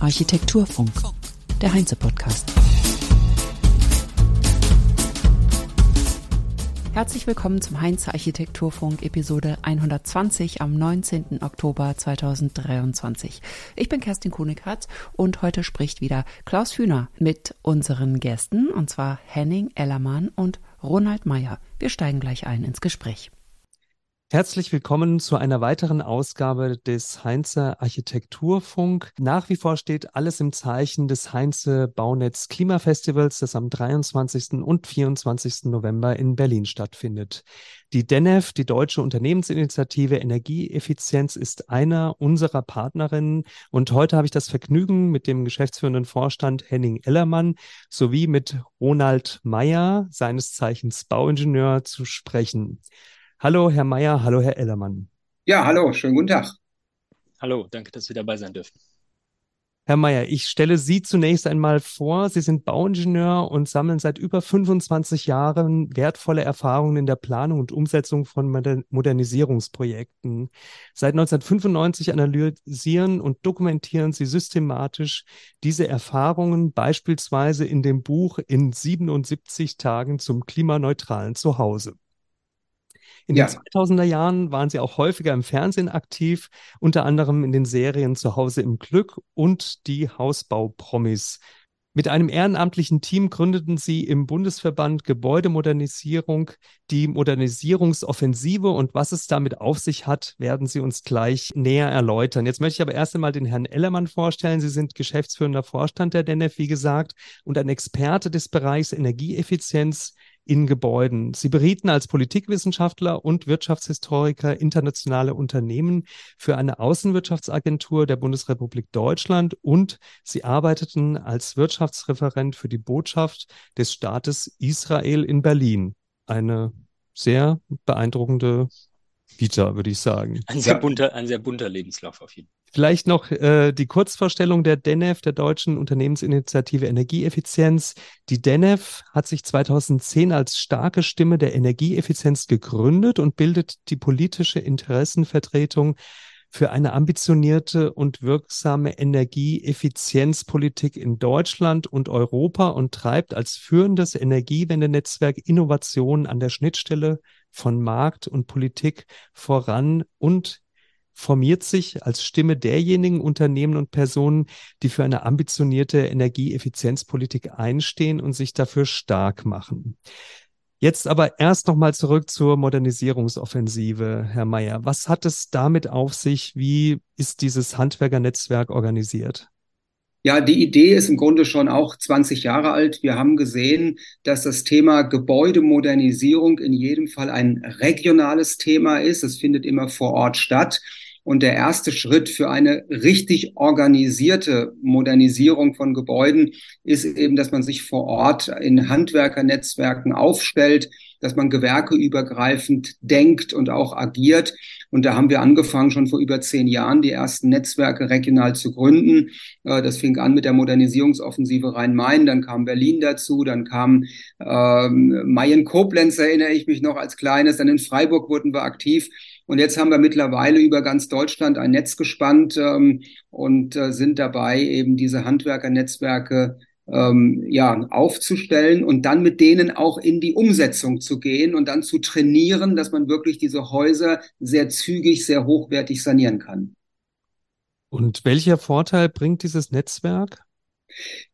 Architekturfunk. Architekturfunk, der Heinze-Podcast. Herzlich willkommen zum Heinze Architekturfunk Episode 120 am 19. Oktober 2023. Ich bin Kerstin Kunikratz und heute spricht wieder Klaus Hühner mit unseren Gästen und zwar Henning Ellermann und Ronald Meyer. Wir steigen gleich ein ins Gespräch. Herzlich willkommen zu einer weiteren Ausgabe des Heinze Architekturfunk. Nach wie vor steht alles im Zeichen des Heinze Baunetz Klimafestivals, das am 23. und 24. November in Berlin stattfindet. Die DENEF, die Deutsche Unternehmensinitiative Energieeffizienz, ist einer unserer Partnerinnen. Und heute habe ich das Vergnügen, mit dem geschäftsführenden Vorstand Henning Ellermann sowie mit Ronald Meyer, seines Zeichens Bauingenieur, zu sprechen. Hallo, Herr Mayer, hallo, Herr Ellermann. Ja, hallo, schönen guten Tag. Hallo, danke, dass wir dabei sein dürfen. Herr Mayer, ich stelle Sie zunächst einmal vor. Sie sind Bauingenieur und sammeln seit über 25 Jahren wertvolle Erfahrungen in der Planung und Umsetzung von Modernisierungsprojekten. Seit 1995 analysieren und dokumentieren Sie systematisch diese Erfahrungen, beispielsweise in dem Buch In 77 Tagen zum klimaneutralen Zuhause. In ja. den 2000er Jahren waren sie auch häufiger im Fernsehen aktiv, unter anderem in den Serien Zuhause im Glück und die Hausbau-Promis. Mit einem ehrenamtlichen Team gründeten sie im Bundesverband Gebäudemodernisierung die Modernisierungsoffensive und was es damit auf sich hat, werden sie uns gleich näher erläutern. Jetzt möchte ich aber erst einmal den Herrn Ellermann vorstellen. Sie sind geschäftsführender Vorstand der DENEF, wie gesagt, und ein Experte des Bereichs Energieeffizienz in Gebäuden. Sie berieten als Politikwissenschaftler und Wirtschaftshistoriker internationale Unternehmen für eine Außenwirtschaftsagentur der Bundesrepublik Deutschland und sie arbeiteten als Wirtschaftsreferent für die Botschaft des Staates Israel in Berlin. Eine sehr beeindruckende Vita, würde ich sagen. Ein sehr bunter, ein sehr bunter Lebenslauf auf jeden Fall. Vielleicht noch äh, die Kurzvorstellung der DENEF, der Deutschen Unternehmensinitiative Energieeffizienz. Die DENEF hat sich 2010 als starke Stimme der Energieeffizienz gegründet und bildet die politische Interessenvertretung für eine ambitionierte und wirksame Energieeffizienzpolitik in Deutschland und Europa und treibt als führendes Energiewendenetzwerk Innovationen an der Schnittstelle von Markt und Politik voran und formiert sich als Stimme derjenigen Unternehmen und Personen, die für eine ambitionierte Energieeffizienzpolitik einstehen und sich dafür stark machen. Jetzt aber erst nochmal zurück zur Modernisierungsoffensive, Herr Mayer. Was hat es damit auf sich? Wie ist dieses Handwerkernetzwerk organisiert? Ja, die Idee ist im Grunde schon auch 20 Jahre alt. Wir haben gesehen, dass das Thema Gebäudemodernisierung in jedem Fall ein regionales Thema ist. Es findet immer vor Ort statt. Und der erste Schritt für eine richtig organisierte Modernisierung von Gebäuden ist eben, dass man sich vor Ort in Handwerkernetzwerken aufstellt, dass man gewerkeübergreifend denkt und auch agiert. Und da haben wir angefangen, schon vor über zehn Jahren die ersten Netzwerke regional zu gründen. Äh, das fing an mit der Modernisierungsoffensive Rhein-Main, dann kam Berlin dazu, dann kam ähm, Mayen-Koblenz, erinnere ich mich noch als kleines, dann in Freiburg wurden wir aktiv. Und jetzt haben wir mittlerweile über ganz Deutschland ein Netz gespannt ähm, und äh, sind dabei, eben diese Handwerkernetzwerke ähm, ja, aufzustellen und dann mit denen auch in die Umsetzung zu gehen und dann zu trainieren, dass man wirklich diese Häuser sehr zügig, sehr hochwertig sanieren kann. Und welcher Vorteil bringt dieses Netzwerk?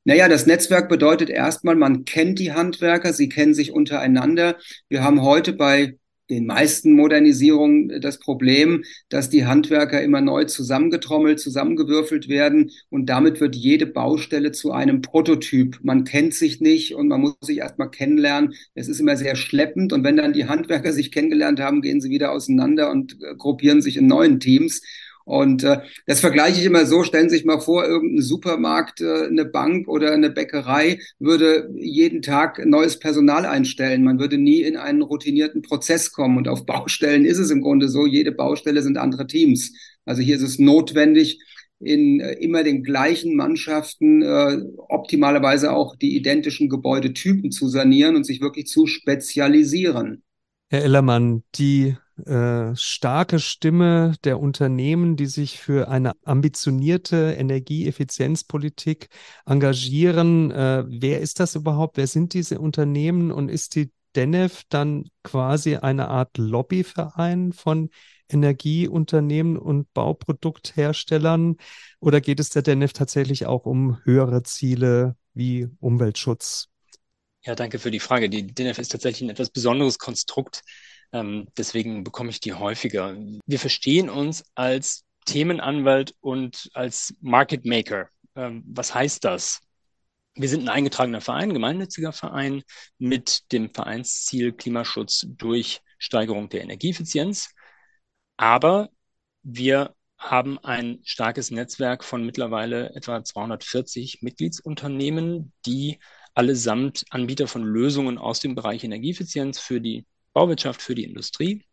Naja, das Netzwerk bedeutet erstmal, man kennt die Handwerker, sie kennen sich untereinander. Wir haben heute bei den meisten Modernisierungen das Problem, dass die Handwerker immer neu zusammengetrommelt, zusammengewürfelt werden und damit wird jede Baustelle zu einem Prototyp. Man kennt sich nicht und man muss sich erstmal kennenlernen. Es ist immer sehr schleppend und wenn dann die Handwerker sich kennengelernt haben, gehen sie wieder auseinander und äh, gruppieren sich in neuen Teams. Und äh, das vergleiche ich immer so, stellen Sie sich mal vor, irgendein Supermarkt, äh, eine Bank oder eine Bäckerei würde jeden Tag neues Personal einstellen. Man würde nie in einen routinierten Prozess kommen. Und auf Baustellen ist es im Grunde so, jede Baustelle sind andere Teams. Also hier ist es notwendig, in äh, immer den gleichen Mannschaften äh, optimalerweise auch die identischen Gebäudetypen zu sanieren und sich wirklich zu spezialisieren. Herr Ellermann, die äh, starke Stimme der Unternehmen, die sich für eine ambitionierte Energieeffizienzpolitik engagieren. Äh, wer ist das überhaupt? Wer sind diese Unternehmen und ist die DENEF dann quasi eine Art Lobbyverein von Energieunternehmen und Bauproduktherstellern? Oder geht es der DENEF tatsächlich auch um höhere Ziele wie Umweltschutz? Ja, danke für die Frage. Die DENEF ist tatsächlich ein etwas besonderes Konstrukt. Ähm, deswegen bekomme ich die häufiger. Wir verstehen uns als Themenanwalt und als Market Maker. Ähm, was heißt das? Wir sind ein eingetragener Verein, gemeinnütziger Verein mit dem Vereinsziel Klimaschutz durch Steigerung der Energieeffizienz. Aber wir haben ein starkes Netzwerk von mittlerweile etwa 240 Mitgliedsunternehmen, die allesamt Anbieter von Lösungen aus dem Bereich Energieeffizienz für die Bauwirtschaft, für die Industrie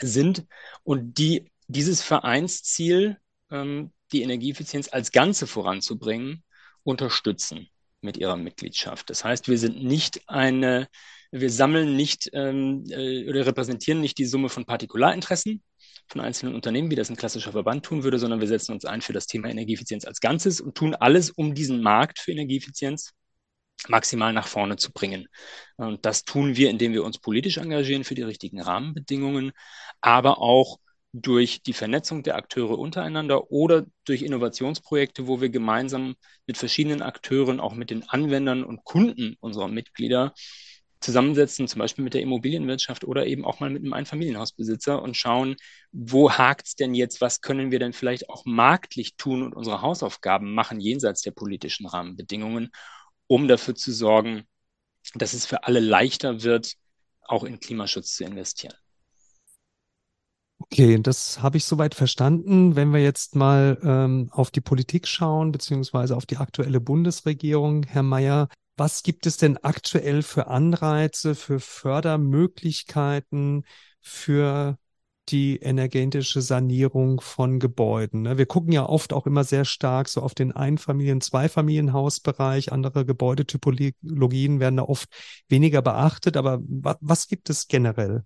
sind und die dieses Vereinsziel, ähm, die Energieeffizienz als Ganze voranzubringen, unterstützen mit ihrer Mitgliedschaft. Das heißt, wir sind nicht eine, wir sammeln nicht ähm, äh, oder repräsentieren nicht die Summe von Partikularinteressen von einzelnen Unternehmen, wie das ein klassischer Verband tun würde, sondern wir setzen uns ein für das Thema Energieeffizienz als Ganzes und tun alles, um diesen Markt für Energieeffizienz maximal nach vorne zu bringen. Und das tun wir, indem wir uns politisch engagieren für die richtigen Rahmenbedingungen, aber auch durch die Vernetzung der Akteure untereinander oder durch Innovationsprojekte, wo wir gemeinsam mit verschiedenen Akteuren, auch mit den Anwendern und Kunden unserer Mitglieder zusammensetzen, zum Beispiel mit der Immobilienwirtschaft oder eben auch mal mit einem Einfamilienhausbesitzer und schauen, wo hakt es denn jetzt, was können wir denn vielleicht auch marktlich tun und unsere Hausaufgaben machen jenseits der politischen Rahmenbedingungen, um dafür zu sorgen, dass es für alle leichter wird, auch in Klimaschutz zu investieren. Okay, das habe ich soweit verstanden. Wenn wir jetzt mal ähm, auf die Politik schauen, beziehungsweise auf die aktuelle Bundesregierung, Herr Mayer, was gibt es denn aktuell für Anreize, für Fördermöglichkeiten für die energetische Sanierung von Gebäuden. Ne? Wir gucken ja oft auch immer sehr stark so auf den Einfamilien-, Zweifamilienhausbereich. Andere Gebäudetypologien werden da oft weniger beachtet. Aber was gibt es generell?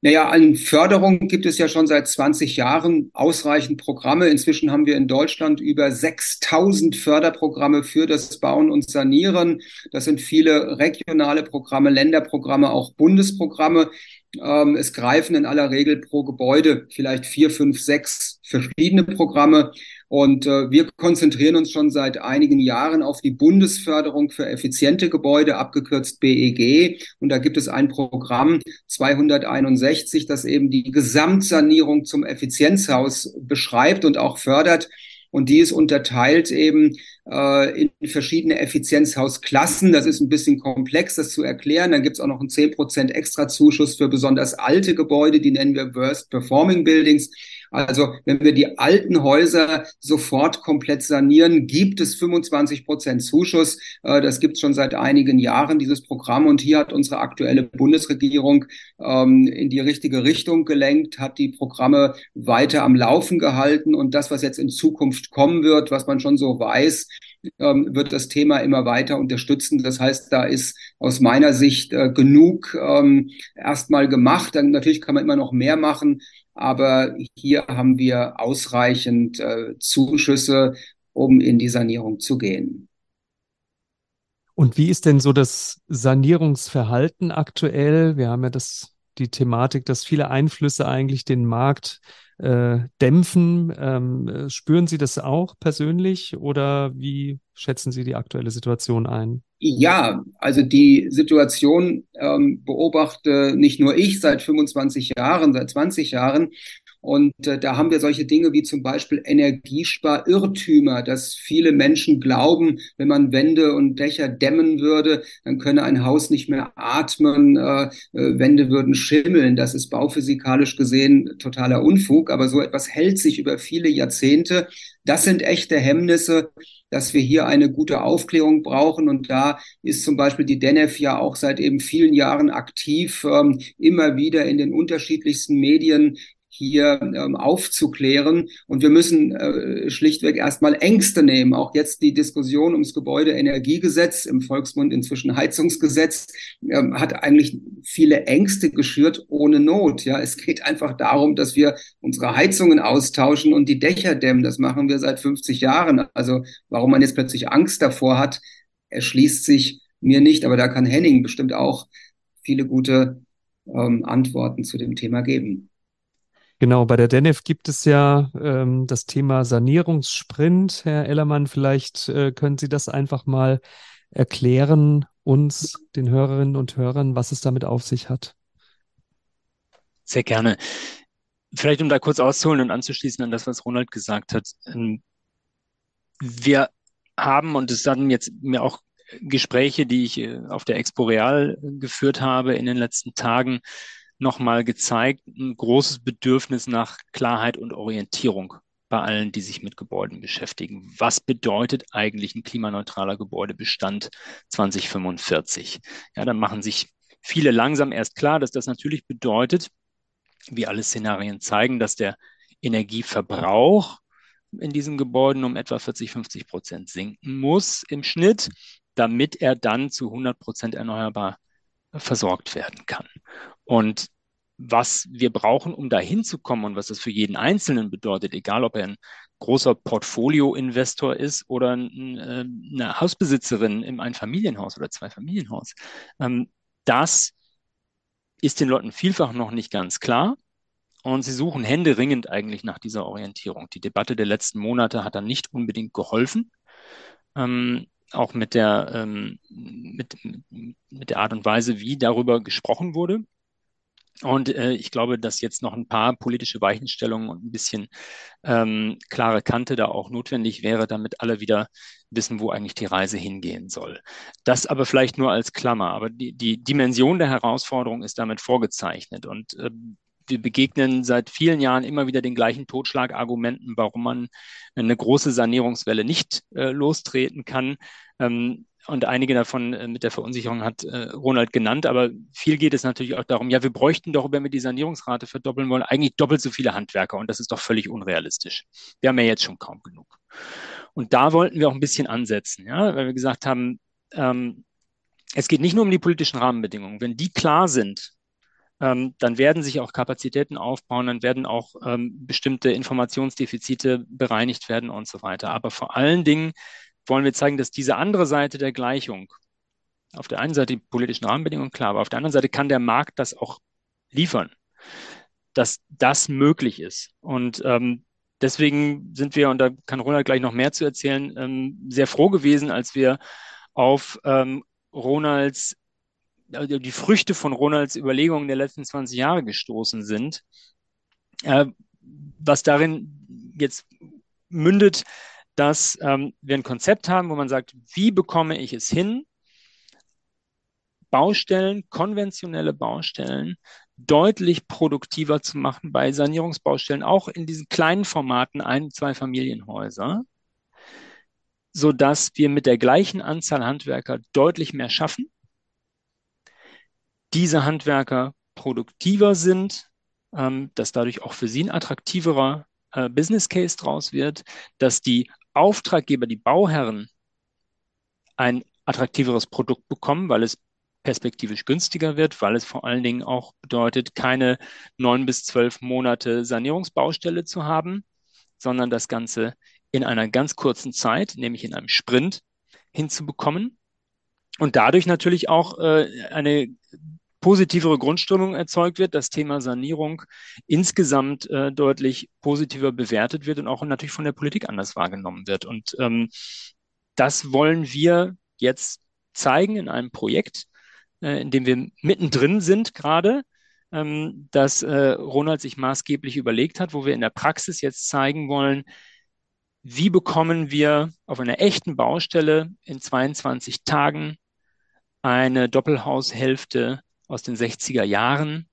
Naja, an Förderung gibt es ja schon seit 20 Jahren ausreichend Programme. Inzwischen haben wir in Deutschland über 6000 Förderprogramme für das Bauen und Sanieren. Das sind viele regionale Programme, Länderprogramme, auch Bundesprogramme. Ähm, es greifen in aller Regel pro Gebäude vielleicht vier, fünf, sechs verschiedene Programme. Und äh, wir konzentrieren uns schon seit einigen Jahren auf die Bundesförderung für effiziente Gebäude, abgekürzt BEG. Und da gibt es ein Programm 261, das eben die Gesamtsanierung zum Effizienzhaus beschreibt und auch fördert. Und die ist unterteilt eben äh, in verschiedene Effizienzhausklassen. Das ist ein bisschen komplex, das zu erklären. Dann gibt es auch noch einen 10% Extrazuschuss für besonders alte Gebäude, die nennen wir Worst Performing Buildings. Also wenn wir die alten Häuser sofort komplett sanieren, gibt es 25 Prozent Zuschuss. Äh, das gibt es schon seit einigen Jahren, dieses Programm. Und hier hat unsere aktuelle Bundesregierung ähm, in die richtige Richtung gelenkt, hat die Programme weiter am Laufen gehalten. Und das, was jetzt in Zukunft kommen wird, was man schon so weiß, ähm, wird das Thema immer weiter unterstützen. Das heißt, da ist aus meiner Sicht äh, genug ähm, erstmal gemacht. Dann natürlich kann man immer noch mehr machen, aber hier haben wir ausreichend äh, Zuschüsse, um in die Sanierung zu gehen. Und wie ist denn so das Sanierungsverhalten aktuell? Wir haben ja das, die Thematik, dass viele Einflüsse eigentlich den Markt äh, dämpfen. Ähm, spüren Sie das auch persönlich oder wie schätzen Sie die aktuelle Situation ein? Ja, also die Situation ähm, beobachte nicht nur ich seit 25 Jahren, seit 20 Jahren. Und äh, da haben wir solche Dinge wie zum Beispiel Energiesparirrtümer, dass viele Menschen glauben, wenn man Wände und Dächer dämmen würde, dann könne ein Haus nicht mehr atmen, äh, äh, Wände würden schimmeln. Das ist bauphysikalisch gesehen totaler Unfug, aber so etwas hält sich über viele Jahrzehnte. Das sind echte Hemmnisse, dass wir hier eine gute Aufklärung brauchen. Und da ist zum Beispiel die DENEF ja auch seit eben vielen Jahren aktiv, ähm, immer wieder in den unterschiedlichsten Medien hier ähm, aufzuklären. Und wir müssen äh, schlichtweg erstmal Ängste nehmen. Auch jetzt die Diskussion ums Gebäudeenergiegesetz, im Volksmund inzwischen Heizungsgesetz, ähm, hat eigentlich viele Ängste geschürt ohne Not. Ja, es geht einfach darum, dass wir unsere Heizungen austauschen und die Dächer dämmen. Das machen wir seit 50 Jahren. Also warum man jetzt plötzlich Angst davor hat, erschließt sich mir nicht. Aber da kann Henning bestimmt auch viele gute ähm, Antworten zu dem Thema geben. Genau, bei der DENEF gibt es ja ähm, das Thema Sanierungssprint. Herr Ellermann, vielleicht äh, können Sie das einfach mal erklären, uns, den Hörerinnen und Hörern, was es damit auf sich hat. Sehr gerne. Vielleicht, um da kurz auszuholen und anzuschließen an das, was Ronald gesagt hat. Ähm, wir haben, und es hatten jetzt mir auch Gespräche, die ich äh, auf der Expo Real geführt habe in den letzten Tagen, nochmal gezeigt, ein großes Bedürfnis nach Klarheit und Orientierung bei allen, die sich mit Gebäuden beschäftigen. Was bedeutet eigentlich ein klimaneutraler Gebäudebestand 2045? Ja, dann machen sich viele langsam erst klar, dass das natürlich bedeutet, wie alle Szenarien zeigen, dass der Energieverbrauch in diesen Gebäuden um etwa 40, 50 Prozent sinken muss im Schnitt, damit er dann zu 100 Prozent erneuerbar versorgt werden kann. Und was wir brauchen, um da hinzukommen und was das für jeden Einzelnen bedeutet, egal ob er ein großer Portfolio-Investor ist oder ein, äh, eine Hausbesitzerin im Einfamilienhaus oder Zweifamilienhaus, ähm, das ist den Leuten vielfach noch nicht ganz klar. Und sie suchen händeringend eigentlich nach dieser Orientierung. Die Debatte der letzten Monate hat dann nicht unbedingt geholfen. Ähm, auch mit der, ähm, mit, mit der Art und Weise, wie darüber gesprochen wurde. Und äh, ich glaube, dass jetzt noch ein paar politische Weichenstellungen und ein bisschen ähm, klare Kante da auch notwendig wäre, damit alle wieder wissen, wo eigentlich die Reise hingehen soll. Das aber vielleicht nur als Klammer. Aber die, die Dimension der Herausforderung ist damit vorgezeichnet. Und äh, wir begegnen seit vielen Jahren immer wieder den gleichen Totschlagargumenten, warum man eine große Sanierungswelle nicht äh, lostreten kann. Ähm, und einige davon äh, mit der Verunsicherung hat äh, Ronald genannt, aber viel geht es natürlich auch darum, ja, wir bräuchten doch, wenn wir die Sanierungsrate verdoppeln wollen, eigentlich doppelt so viele Handwerker und das ist doch völlig unrealistisch. Wir haben ja jetzt schon kaum genug. Und da wollten wir auch ein bisschen ansetzen, ja, weil wir gesagt haben, ähm, es geht nicht nur um die politischen Rahmenbedingungen. Wenn die klar sind, ähm, dann werden sich auch Kapazitäten aufbauen, dann werden auch ähm, bestimmte Informationsdefizite bereinigt werden und so weiter. Aber vor allen Dingen wollen wir zeigen, dass diese andere Seite der Gleichung, auf der einen Seite die politischen Rahmenbedingungen, klar, aber auf der anderen Seite kann der Markt das auch liefern, dass das möglich ist. Und ähm, deswegen sind wir, und da kann Ronald gleich noch mehr zu erzählen, ähm, sehr froh gewesen, als wir auf ähm, Ronalds, also die Früchte von Ronalds Überlegungen der letzten 20 Jahre gestoßen sind, äh, was darin jetzt mündet, dass ähm, wir ein Konzept haben, wo man sagt, wie bekomme ich es hin, Baustellen, konventionelle Baustellen deutlich produktiver zu machen bei Sanierungsbaustellen, auch in diesen kleinen Formaten, ein, zwei Familienhäuser, sodass wir mit der gleichen Anzahl Handwerker deutlich mehr schaffen, diese Handwerker produktiver sind, ähm, dass dadurch auch für sie ein attraktiverer äh, Business Case draus wird, dass die Auftraggeber, die Bauherren, ein attraktiveres Produkt bekommen, weil es perspektivisch günstiger wird, weil es vor allen Dingen auch bedeutet, keine neun bis zwölf Monate Sanierungsbaustelle zu haben, sondern das Ganze in einer ganz kurzen Zeit, nämlich in einem Sprint, hinzubekommen. Und dadurch natürlich auch äh, eine positivere Grundstimmung erzeugt wird, das Thema Sanierung insgesamt äh, deutlich positiver bewertet wird und auch natürlich von der Politik anders wahrgenommen wird. Und ähm, das wollen wir jetzt zeigen in einem Projekt, äh, in dem wir mittendrin sind gerade, ähm, das äh, Ronald sich maßgeblich überlegt hat, wo wir in der Praxis jetzt zeigen wollen, wie bekommen wir auf einer echten Baustelle in 22 Tagen eine Doppelhaushälfte aus den 60er Jahren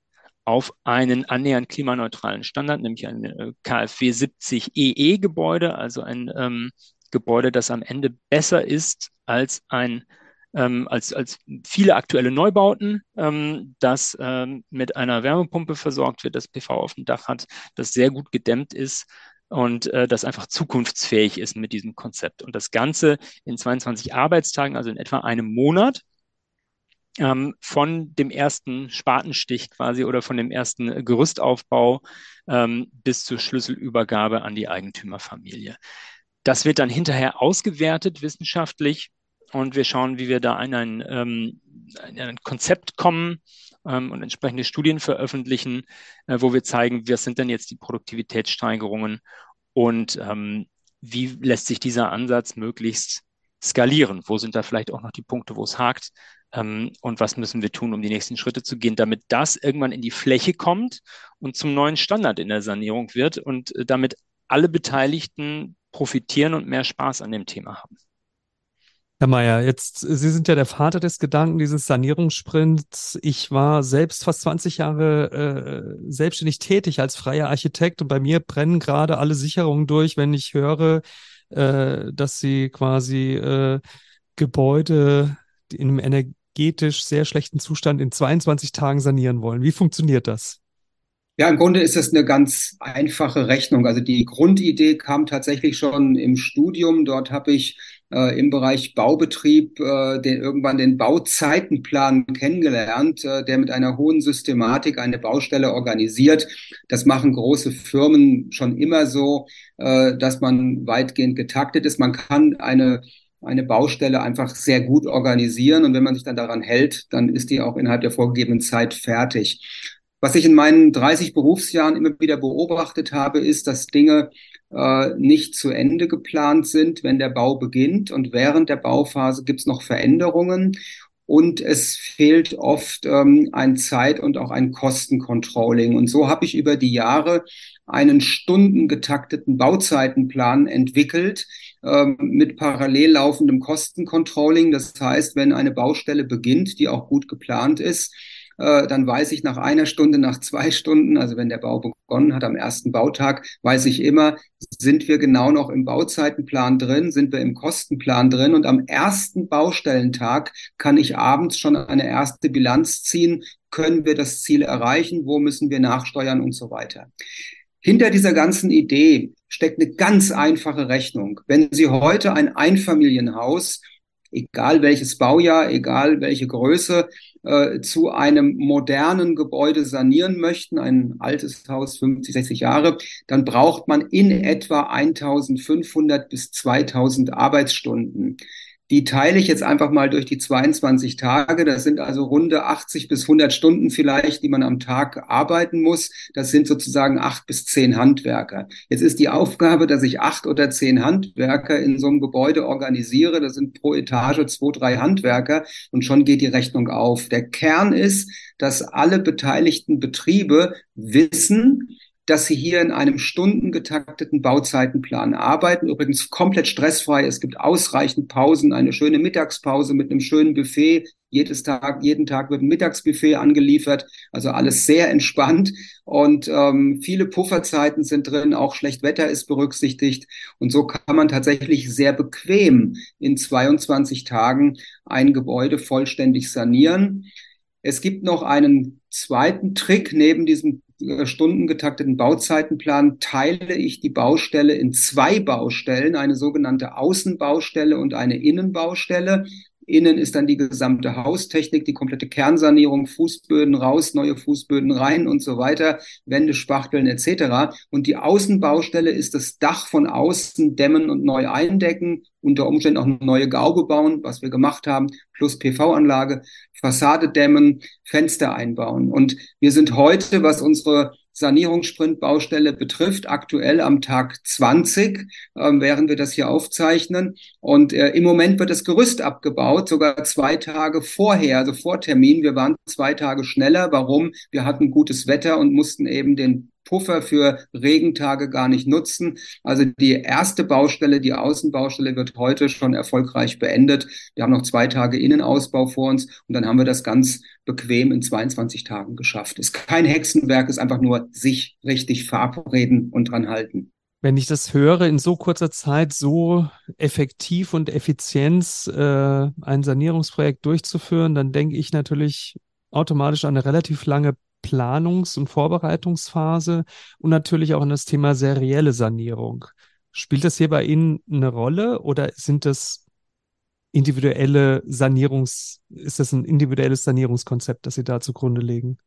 auf einen annähernd klimaneutralen Standard, nämlich ein KfW 70 EE Gebäude, also ein ähm, Gebäude, das am Ende besser ist als ein ähm, als, als viele aktuelle Neubauten, ähm, das ähm, mit einer Wärmepumpe versorgt wird, das PV auf dem Dach hat, das sehr gut gedämmt ist und äh, das einfach zukunftsfähig ist mit diesem Konzept. Und das Ganze in 22 Arbeitstagen, also in etwa einem Monat, ähm, von dem ersten Spatenstich quasi oder von dem ersten Gerüstaufbau ähm, bis zur Schlüsselübergabe an die Eigentümerfamilie. Das wird dann hinterher ausgewertet wissenschaftlich und wir schauen, wie wir da in ein, ähm, in ein Konzept kommen ähm, und entsprechende Studien veröffentlichen, äh, wo wir zeigen, was sind denn jetzt die Produktivitätssteigerungen und ähm, wie lässt sich dieser Ansatz möglichst skalieren? Wo sind da vielleicht auch noch die Punkte, wo es hakt? Ähm, und was müssen wir tun, um die nächsten Schritte zu gehen, damit das irgendwann in die Fläche kommt und zum neuen Standard in der Sanierung wird und äh, damit alle Beteiligten profitieren und mehr Spaß an dem Thema haben. Herr Mayer, jetzt, Sie sind ja der Vater des Gedanken dieses Sanierungssprints. Ich war selbst fast 20 Jahre äh, selbstständig tätig als freier Architekt und bei mir brennen gerade alle Sicherungen durch, wenn ich höre, äh, dass Sie quasi äh, Gebäude in einem energetisch sehr schlechten Zustand in 22 Tagen sanieren wollen. Wie funktioniert das? Ja, im Grunde ist das eine ganz einfache Rechnung. Also die Grundidee kam tatsächlich schon im Studium. Dort habe ich äh, im Bereich Baubetrieb äh, den, irgendwann den Bauzeitenplan kennengelernt, äh, der mit einer hohen Systematik eine Baustelle organisiert. Das machen große Firmen schon immer so, äh, dass man weitgehend getaktet ist. Man kann eine eine Baustelle einfach sehr gut organisieren und wenn man sich dann daran hält, dann ist die auch innerhalb der vorgegebenen Zeit fertig. Was ich in meinen 30 Berufsjahren immer wieder beobachtet habe, ist, dass Dinge äh, nicht zu Ende geplant sind, wenn der Bau beginnt. Und während der Bauphase gibt es noch Veränderungen. Und es fehlt oft ähm, ein Zeit- und auch ein Kostencontrolling. Und so habe ich über die Jahre einen stundengetakteten Bauzeitenplan entwickelt ähm, mit parallel laufendem Kostencontrolling. Das heißt, wenn eine Baustelle beginnt, die auch gut geplant ist, äh, dann weiß ich nach einer Stunde, nach zwei Stunden, also wenn der Bau begonnen hat am ersten Bautag, weiß ich immer, sind wir genau noch im Bauzeitenplan drin, sind wir im Kostenplan drin und am ersten Baustellentag kann ich abends schon eine erste Bilanz ziehen, können wir das Ziel erreichen, wo müssen wir nachsteuern und so weiter. Hinter dieser ganzen Idee steckt eine ganz einfache Rechnung. Wenn Sie heute ein Einfamilienhaus egal welches Baujahr, egal welche Größe, äh, zu einem modernen Gebäude sanieren möchten, ein altes Haus 50, 60 Jahre, dann braucht man in etwa 1500 bis 2000 Arbeitsstunden. Die teile ich jetzt einfach mal durch die 22 Tage. Das sind also runde 80 bis 100 Stunden vielleicht, die man am Tag arbeiten muss. Das sind sozusagen acht bis zehn Handwerker. Jetzt ist die Aufgabe, dass ich acht oder zehn Handwerker in so einem Gebäude organisiere. Das sind pro Etage zwei, drei Handwerker und schon geht die Rechnung auf. Der Kern ist, dass alle beteiligten Betriebe wissen, dass sie hier in einem stundengetakteten Bauzeitenplan arbeiten. Übrigens komplett stressfrei. Es gibt ausreichend Pausen, eine schöne Mittagspause mit einem schönen Buffet. Jedes Tag, jeden Tag wird ein Mittagsbuffet angeliefert. Also alles sehr entspannt. Und ähm, viele Pufferzeiten sind drin. Auch Schlechtwetter ist berücksichtigt. Und so kann man tatsächlich sehr bequem in 22 Tagen ein Gebäude vollständig sanieren. Es gibt noch einen zweiten Trick neben diesem stundengetakteten Bauzeitenplan teile ich die Baustelle in zwei Baustellen, eine sogenannte Außenbaustelle und eine Innenbaustelle. Innen ist dann die gesamte Haustechnik, die komplette Kernsanierung, Fußböden raus, neue Fußböden rein und so weiter, Wände, Spachteln etc. Und die Außenbaustelle ist das Dach von außen dämmen und neu eindecken, unter Umständen auch neue Gaube bauen, was wir gemacht haben, plus PV-Anlage, Fassade dämmen, Fenster einbauen. Und wir sind heute, was unsere Sanierungssprint-Baustelle betrifft, aktuell am Tag 20, äh, während wir das hier aufzeichnen. Und äh, im Moment wird das Gerüst abgebaut, sogar zwei Tage vorher, also vor Termin. Wir waren zwei Tage schneller. Warum? Wir hatten gutes Wetter und mussten eben den Puffer für Regentage gar nicht nutzen. Also die erste Baustelle, die Außenbaustelle wird heute schon erfolgreich beendet. Wir haben noch zwei Tage Innenausbau vor uns und dann haben wir das ganz bequem in 22 Tagen geschafft. Ist kein Hexenwerk, ist einfach nur sich richtig verabreden und dran halten. Wenn ich das höre, in so kurzer Zeit so effektiv und effizient äh, ein Sanierungsprojekt durchzuführen, dann denke ich natürlich automatisch an eine relativ lange Planungs- und Vorbereitungsphase und natürlich auch an das Thema serielle Sanierung. Spielt das hier bei Ihnen eine Rolle oder sind das individuelle Sanierungs, ist das ein individuelles Sanierungskonzept, das Sie da zugrunde legen?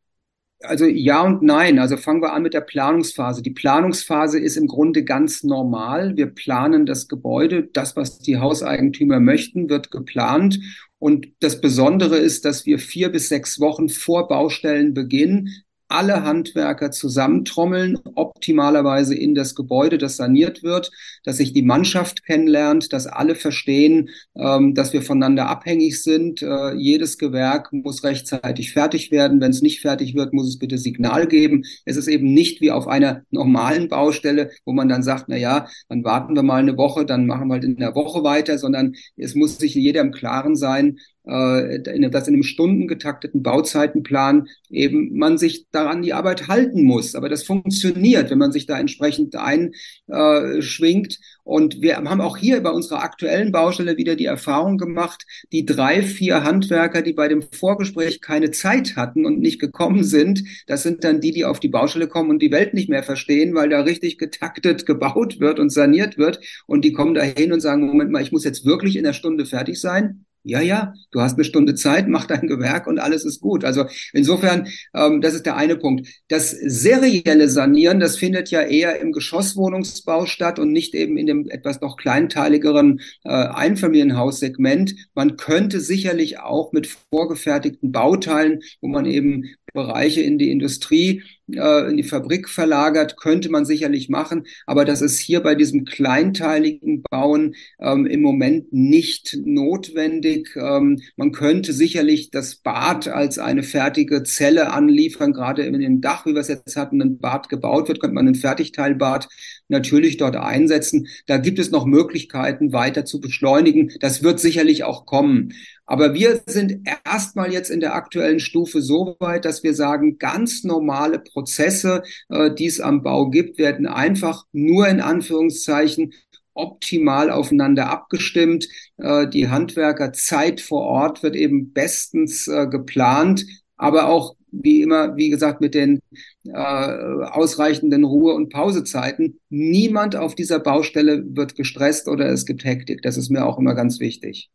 Also ja und nein. Also fangen wir an mit der Planungsphase. Die Planungsphase ist im Grunde ganz normal. Wir planen das Gebäude. Das, was die Hauseigentümer möchten, wird geplant. Und das Besondere ist, dass wir vier bis sechs Wochen vor Baustellenbeginn alle Handwerker zusammentrommeln, optimalerweise in das Gebäude, das saniert wird, dass sich die Mannschaft kennenlernt, dass alle verstehen, ähm, dass wir voneinander abhängig sind. Äh, jedes Gewerk muss rechtzeitig fertig werden. Wenn es nicht fertig wird, muss es bitte Signal geben. Es ist eben nicht wie auf einer normalen Baustelle, wo man dann sagt, na ja, dann warten wir mal eine Woche, dann machen wir halt in der Woche weiter, sondern es muss sich jeder im Klaren sein, äh, dass in einem stundengetakteten Bauzeitenplan eben man sich daran die Arbeit halten muss. Aber das funktioniert, wenn man sich da entsprechend einschwingt. Und wir haben auch hier bei unserer aktuellen Baustelle wieder die Erfahrung gemacht, die drei, vier Handwerker, die bei dem Vorgespräch keine Zeit hatten und nicht gekommen sind, das sind dann die, die auf die Baustelle kommen und die Welt nicht mehr verstehen, weil da richtig getaktet gebaut wird und saniert wird. Und die kommen da hin und sagen, Moment mal, ich muss jetzt wirklich in der Stunde fertig sein. Ja, ja, du hast eine Stunde Zeit, mach dein Gewerk und alles ist gut. Also insofern, ähm, das ist der eine Punkt. Das serielle Sanieren, das findet ja eher im Geschosswohnungsbau statt und nicht eben in dem etwas noch kleinteiligeren äh, Einfamilienhaussegment. Man könnte sicherlich auch mit vorgefertigten Bauteilen, wo man eben Bereiche in die Industrie, äh, in die Fabrik verlagert, könnte man sicherlich machen. Aber das ist hier bei diesem kleinteiligen Bauen ähm, im Moment nicht notwendig. Ähm, man könnte sicherlich das Bad als eine fertige Zelle anliefern, gerade in dem Dach, wie wir es jetzt hatten, ein Bad gebaut wird, könnte man ein Fertigteilbad natürlich dort einsetzen. Da gibt es noch Möglichkeiten, weiter zu beschleunigen. Das wird sicherlich auch kommen. Aber wir sind erstmal jetzt in der aktuellen Stufe so weit, dass wir sagen, ganz normale Prozesse, äh, die es am Bau gibt, werden einfach nur in Anführungszeichen optimal aufeinander abgestimmt. Äh, die Handwerkerzeit vor Ort wird eben bestens äh, geplant, aber auch wie immer, wie gesagt, mit den äh, ausreichenden Ruhe- und Pausezeiten. Niemand auf dieser Baustelle wird gestresst oder es gibt Hektik. Das ist mir auch immer ganz wichtig.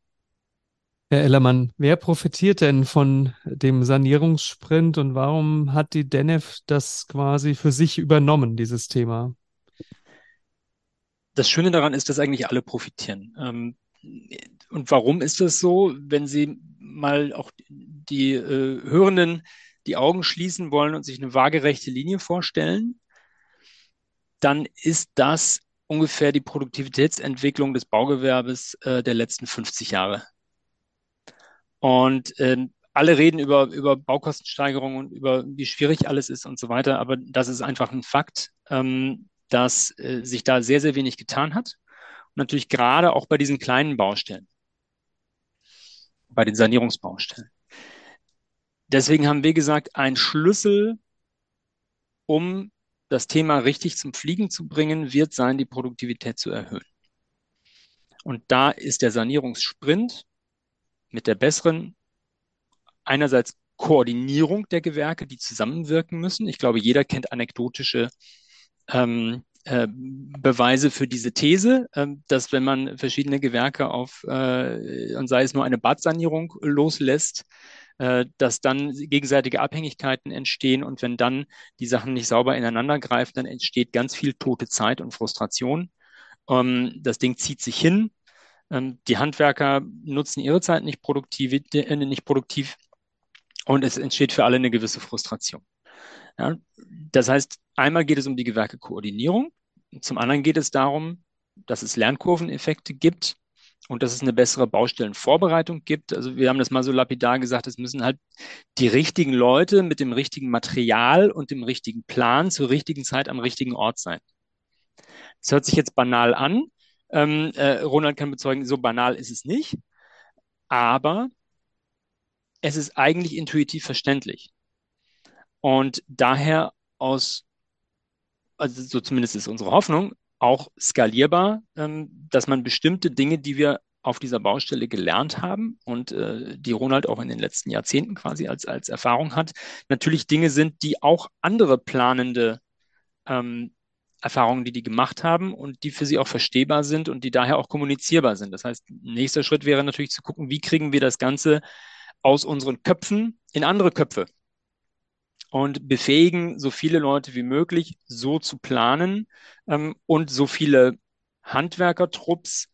Herr Ellermann, wer profitiert denn von dem Sanierungssprint und warum hat die DENEF das quasi für sich übernommen, dieses Thema? Das Schöne daran ist, dass eigentlich alle profitieren. Ähm, und warum ist das so? Wenn Sie mal auch die äh, Hörenden die Augen schließen wollen und sich eine waagerechte Linie vorstellen, dann ist das ungefähr die Produktivitätsentwicklung des Baugewerbes äh, der letzten 50 Jahre. Und äh, alle reden über, über Baukostensteigerungen und über wie schwierig alles ist und so weiter, aber das ist einfach ein Fakt, ähm, dass äh, sich da sehr, sehr wenig getan hat. Und natürlich gerade auch bei diesen kleinen Baustellen, bei den Sanierungsbaustellen. Deswegen haben wir gesagt, ein Schlüssel, um das Thema richtig zum Fliegen zu bringen, wird sein, die Produktivität zu erhöhen. Und da ist der Sanierungssprint mit der besseren einerseits Koordinierung der Gewerke, die zusammenwirken müssen. Ich glaube, jeder kennt anekdotische ähm, äh, Beweise für diese These, äh, dass wenn man verschiedene Gewerke auf, äh, und sei es nur eine Badsanierung loslässt, dass dann gegenseitige Abhängigkeiten entstehen und wenn dann die Sachen nicht sauber ineinander greifen, dann entsteht ganz viel tote Zeit und Frustration. Ähm, das Ding zieht sich hin, ähm, die Handwerker nutzen ihre Zeit nicht produktiv, äh, nicht produktiv und es entsteht für alle eine gewisse Frustration. Ja, das heißt, einmal geht es um die Gewerkekoordinierung, zum anderen geht es darum, dass es Lernkurveneffekte gibt und dass es eine bessere Baustellenvorbereitung gibt. Also wir haben das mal so lapidar gesagt, es müssen halt die richtigen Leute mit dem richtigen Material und dem richtigen Plan zur richtigen Zeit am richtigen Ort sein. Das hört sich jetzt banal an, ähm, äh, Ronald kann bezeugen, so banal ist es nicht, aber es ist eigentlich intuitiv verständlich. Und daher aus, also so zumindest ist unsere Hoffnung, auch skalierbar, ähm, dass man bestimmte Dinge, die wir auf dieser Baustelle gelernt haben und äh, die Ronald auch in den letzten Jahrzehnten quasi als, als Erfahrung hat, natürlich Dinge sind, die auch andere planende ähm, Erfahrungen, die die gemacht haben und die für sie auch verstehbar sind und die daher auch kommunizierbar sind. Das heißt, nächster Schritt wäre natürlich zu gucken, wie kriegen wir das Ganze aus unseren Köpfen in andere Köpfe und befähigen so viele Leute wie möglich, so zu planen ähm, und so viele Handwerkertrupps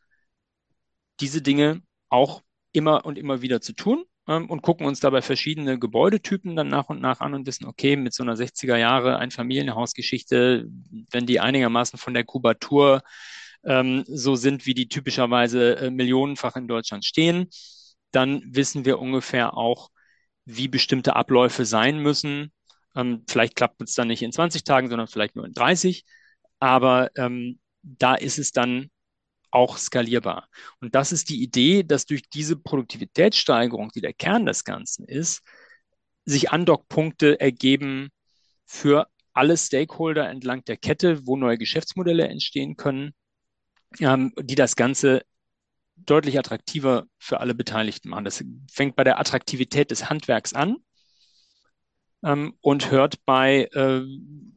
diese Dinge auch immer und immer wieder zu tun ähm, und gucken uns dabei verschiedene Gebäudetypen dann nach und nach an und wissen, okay, mit so einer 60er Jahre Einfamilienhausgeschichte, wenn die einigermaßen von der Kubatur ähm, so sind, wie die typischerweise äh, millionenfach in Deutschland stehen, dann wissen wir ungefähr auch, wie bestimmte Abläufe sein müssen. Ähm, vielleicht klappt es dann nicht in 20 Tagen, sondern vielleicht nur in 30. Aber ähm, da ist es dann auch skalierbar. Und das ist die Idee, dass durch diese Produktivitätssteigerung, die der Kern des Ganzen ist, sich Andockpunkte ergeben für alle Stakeholder entlang der Kette, wo neue Geschäftsmodelle entstehen können, ähm, die das Ganze deutlich attraktiver für alle Beteiligten machen. Das fängt bei der Attraktivität des Handwerks an ähm, und hört bei äh,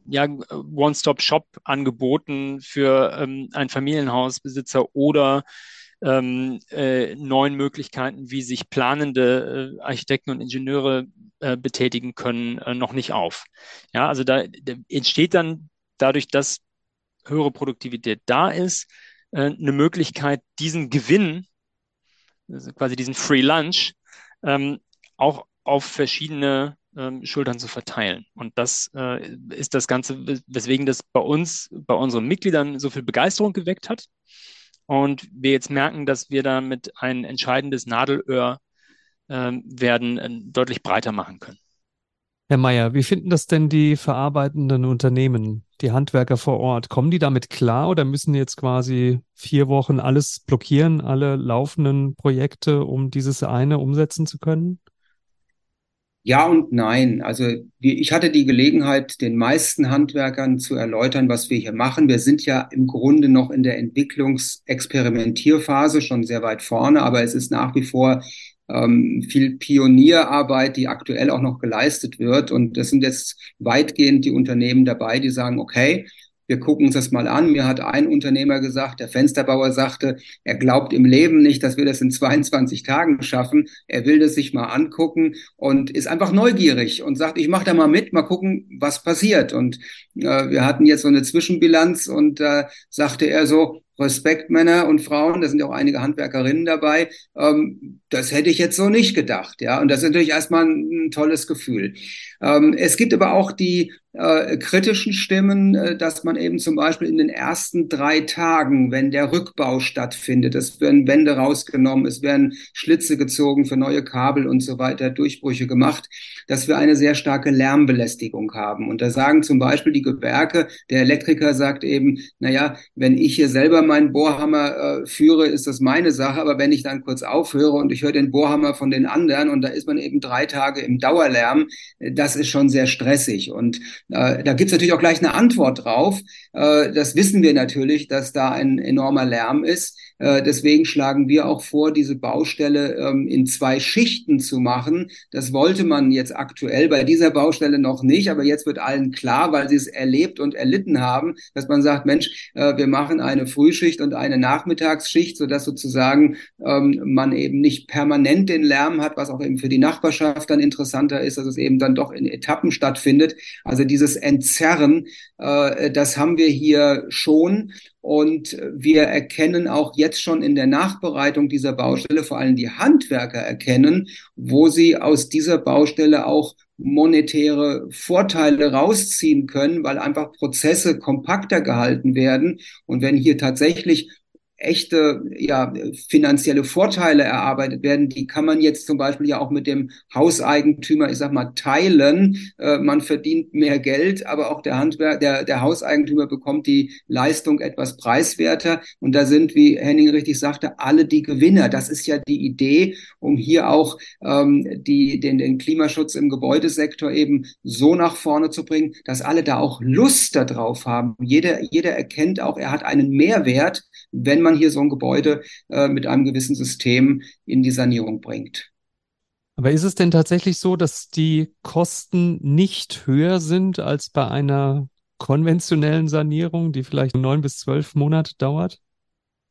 ja, One-Stop-Shop-Angeboten für ähm, einen Familienhausbesitzer oder ähm, äh, neuen Möglichkeiten, wie sich planende äh, Architekten und Ingenieure äh, betätigen können, äh, noch nicht auf. Ja, also da, da, entsteht dann dadurch, dass höhere Produktivität da ist, äh, eine Möglichkeit, diesen Gewinn, also quasi diesen Free Lunch, ähm, auch auf verschiedene ähm, Schultern zu verteilen. Und das äh, ist das Ganze, weswegen das bei uns, bei unseren Mitgliedern so viel Begeisterung geweckt hat. Und wir jetzt merken, dass wir damit ein entscheidendes Nadelöhr äh, werden äh, deutlich breiter machen können. Herr Mayer, wie finden das denn die verarbeitenden Unternehmen, die Handwerker vor Ort? Kommen die damit klar oder müssen jetzt quasi vier Wochen alles blockieren, alle laufenden Projekte, um dieses eine umsetzen zu können? Ja und nein. Also ich hatte die Gelegenheit, den meisten Handwerkern zu erläutern, was wir hier machen. Wir sind ja im Grunde noch in der Entwicklungsexperimentierphase schon sehr weit vorne, aber es ist nach wie vor ähm, viel Pionierarbeit, die aktuell auch noch geleistet wird. Und es sind jetzt weitgehend die Unternehmen dabei, die sagen, okay, wir gucken uns das mal an. Mir hat ein Unternehmer gesagt, der Fensterbauer sagte, er glaubt im Leben nicht, dass wir das in 22 Tagen schaffen. Er will das sich mal angucken und ist einfach neugierig und sagt, ich mache da mal mit, mal gucken, was passiert. Und äh, wir hatten jetzt so eine Zwischenbilanz und da äh, sagte er so, Respekt, Männer und Frauen, da sind ja auch einige Handwerkerinnen dabei. Ähm, das hätte ich jetzt so nicht gedacht, ja. Und das ist natürlich erstmal ein, ein tolles Gefühl. Ähm, es gibt aber auch die äh, kritischen Stimmen, äh, dass man eben zum Beispiel in den ersten drei Tagen, wenn der Rückbau stattfindet, es werden Wände rausgenommen, es werden Schlitze gezogen für neue Kabel und so weiter, Durchbrüche gemacht, dass wir eine sehr starke Lärmbelästigung haben. Und da sagen zum Beispiel die Gewerke, der Elektriker sagt eben, naja, wenn ich hier selber meinen Bohrhammer äh, führe, ist das meine Sache, aber wenn ich dann kurz aufhöre und ich höre den Bohrhammer von den anderen und da ist man eben drei Tage im Dauerlärm, äh, das ist schon sehr stressig. Und äh, da gibt es natürlich auch gleich eine Antwort drauf. Äh, das wissen wir natürlich, dass da ein enormer Lärm ist. Äh, deswegen schlagen wir auch vor, diese Baustelle ähm, in zwei Schichten zu machen. Das wollte man jetzt aktuell bei dieser Baustelle noch nicht, aber jetzt wird allen klar, weil sie es erlebt und erlitten haben, dass man sagt, Mensch, wir machen eine Frühschicht und eine Nachmittagsschicht, sodass sozusagen ähm, man eben nicht permanent den Lärm hat, was auch eben für die Nachbarschaft dann interessanter ist, dass es eben dann doch in Etappen stattfindet. Also dieses Entzerren, äh, das haben wir hier schon. Und wir erkennen auch jetzt schon in der Nachbereitung dieser Baustelle, vor allem die Handwerker erkennen, wo sie aus dieser Baustelle auch monetäre Vorteile rausziehen können, weil einfach Prozesse kompakter gehalten werden. Und wenn hier tatsächlich echte ja, finanzielle Vorteile erarbeitet werden, die kann man jetzt zum Beispiel ja auch mit dem Hauseigentümer, ich sag mal, teilen. Äh, man verdient mehr Geld, aber auch der Handwerk, der, der Hauseigentümer bekommt die Leistung etwas preiswerter. Und da sind, wie Henning richtig sagte, alle die Gewinner. Das ist ja die Idee, um hier auch ähm, die, den, den Klimaschutz im Gebäudesektor eben so nach vorne zu bringen, dass alle da auch Lust darauf haben. Jeder, jeder erkennt auch, er hat einen Mehrwert, wenn man hier so ein Gebäude äh, mit einem gewissen System in die Sanierung bringt. Aber ist es denn tatsächlich so, dass die Kosten nicht höher sind als bei einer konventionellen Sanierung, die vielleicht neun bis zwölf Monate dauert?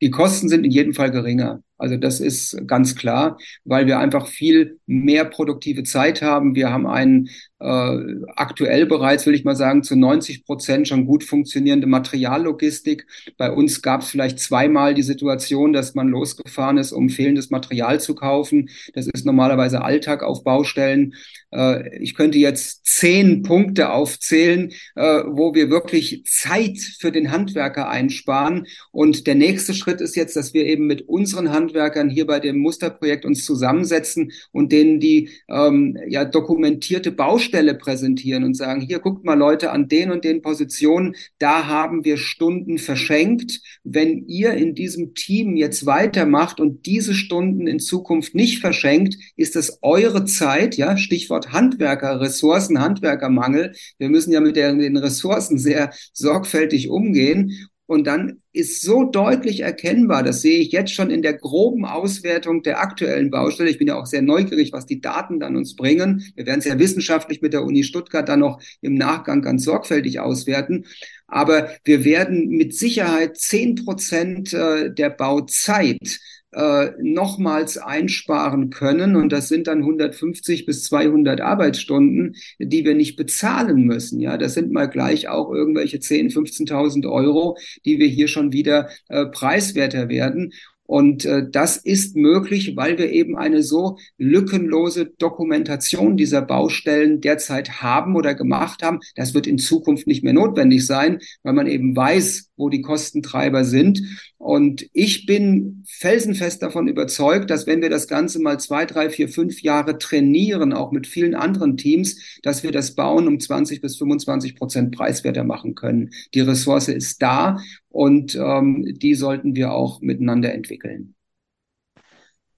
Die Kosten sind in jedem Fall geringer. Also das ist ganz klar, weil wir einfach viel mehr produktive Zeit haben. Wir haben einen äh, aktuell bereits, will ich mal sagen, zu 90 Prozent schon gut funktionierende Materiallogistik. Bei uns gab es vielleicht zweimal die Situation, dass man losgefahren ist, um fehlendes Material zu kaufen. Das ist normalerweise Alltag auf Baustellen. Äh, ich könnte jetzt zehn Punkte aufzählen, äh, wo wir wirklich Zeit für den Handwerker einsparen. Und der nächste Schritt ist jetzt, dass wir eben mit unseren Handwerkern Handwerkern hier bei dem Musterprojekt uns zusammensetzen und denen die ähm, ja dokumentierte Baustelle präsentieren und sagen, hier guckt mal Leute an den und den Positionen, da haben wir Stunden verschenkt. Wenn ihr in diesem Team jetzt weitermacht und diese Stunden in Zukunft nicht verschenkt, ist es eure Zeit, ja, Stichwort Handwerker, Ressourcen, Handwerkermangel. Wir müssen ja mit den Ressourcen sehr sorgfältig umgehen. Und dann ist so deutlich erkennbar, das sehe ich jetzt schon in der groben Auswertung der aktuellen Baustelle. Ich bin ja auch sehr neugierig, was die Daten dann uns bringen. Wir werden es ja wissenschaftlich mit der Uni Stuttgart dann noch im Nachgang ganz sorgfältig auswerten. Aber wir werden mit Sicherheit zehn Prozent äh, der Bauzeit äh, nochmals einsparen können. Und das sind dann 150 bis 200 Arbeitsstunden, die wir nicht bezahlen müssen. Ja, das sind mal gleich auch irgendwelche 10, 15.000 Euro, die wir hier schon wieder äh, preiswerter werden. Und äh, das ist möglich, weil wir eben eine so lückenlose Dokumentation dieser Baustellen derzeit haben oder gemacht haben. Das wird in Zukunft nicht mehr notwendig sein, weil man eben weiß, wo die Kostentreiber sind. Und ich bin felsenfest davon überzeugt, dass wenn wir das Ganze mal zwei, drei, vier, fünf Jahre trainieren, auch mit vielen anderen Teams, dass wir das Bauen um 20 bis 25 Prozent preiswerter machen können. Die Ressource ist da und ähm, die sollten wir auch miteinander entwickeln.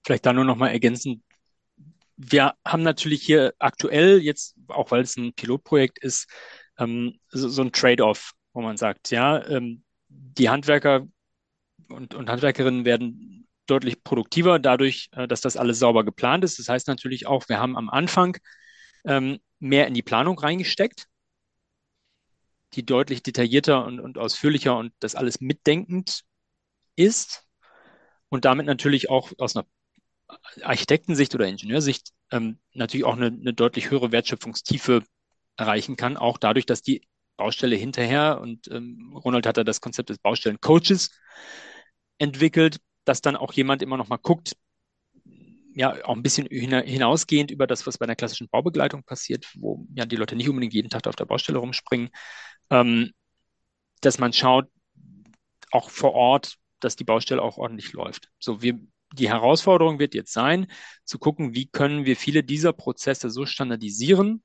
Vielleicht da nur noch mal ergänzend. Wir haben natürlich hier aktuell jetzt, auch weil es ein Pilotprojekt ist, ähm, so, so ein Trade-off, wo man sagt, ja, ähm, die Handwerker und, und Handwerkerinnen werden deutlich produktiver dadurch, äh, dass das alles sauber geplant ist. Das heißt natürlich auch, wir haben am Anfang ähm, mehr in die Planung reingesteckt, die deutlich detaillierter und, und ausführlicher und das alles mitdenkend ist und damit natürlich auch aus einer Architektensicht oder Ingenieursicht ähm, natürlich auch eine, eine deutlich höhere Wertschöpfungstiefe erreichen kann, auch dadurch, dass die Baustelle hinterher und ähm, Ronald hat da das Konzept des Baustellencoaches entwickelt, dass dann auch jemand immer noch mal guckt, ja, auch ein bisschen hinausgehend über das, was bei einer klassischen Baubegleitung passiert, wo ja die Leute nicht unbedingt jeden Tag auf der Baustelle rumspringen, ähm, dass man schaut, auch vor Ort, dass die Baustelle auch ordentlich läuft. So, wir, die Herausforderung wird jetzt sein, zu gucken, wie können wir viele dieser Prozesse so standardisieren,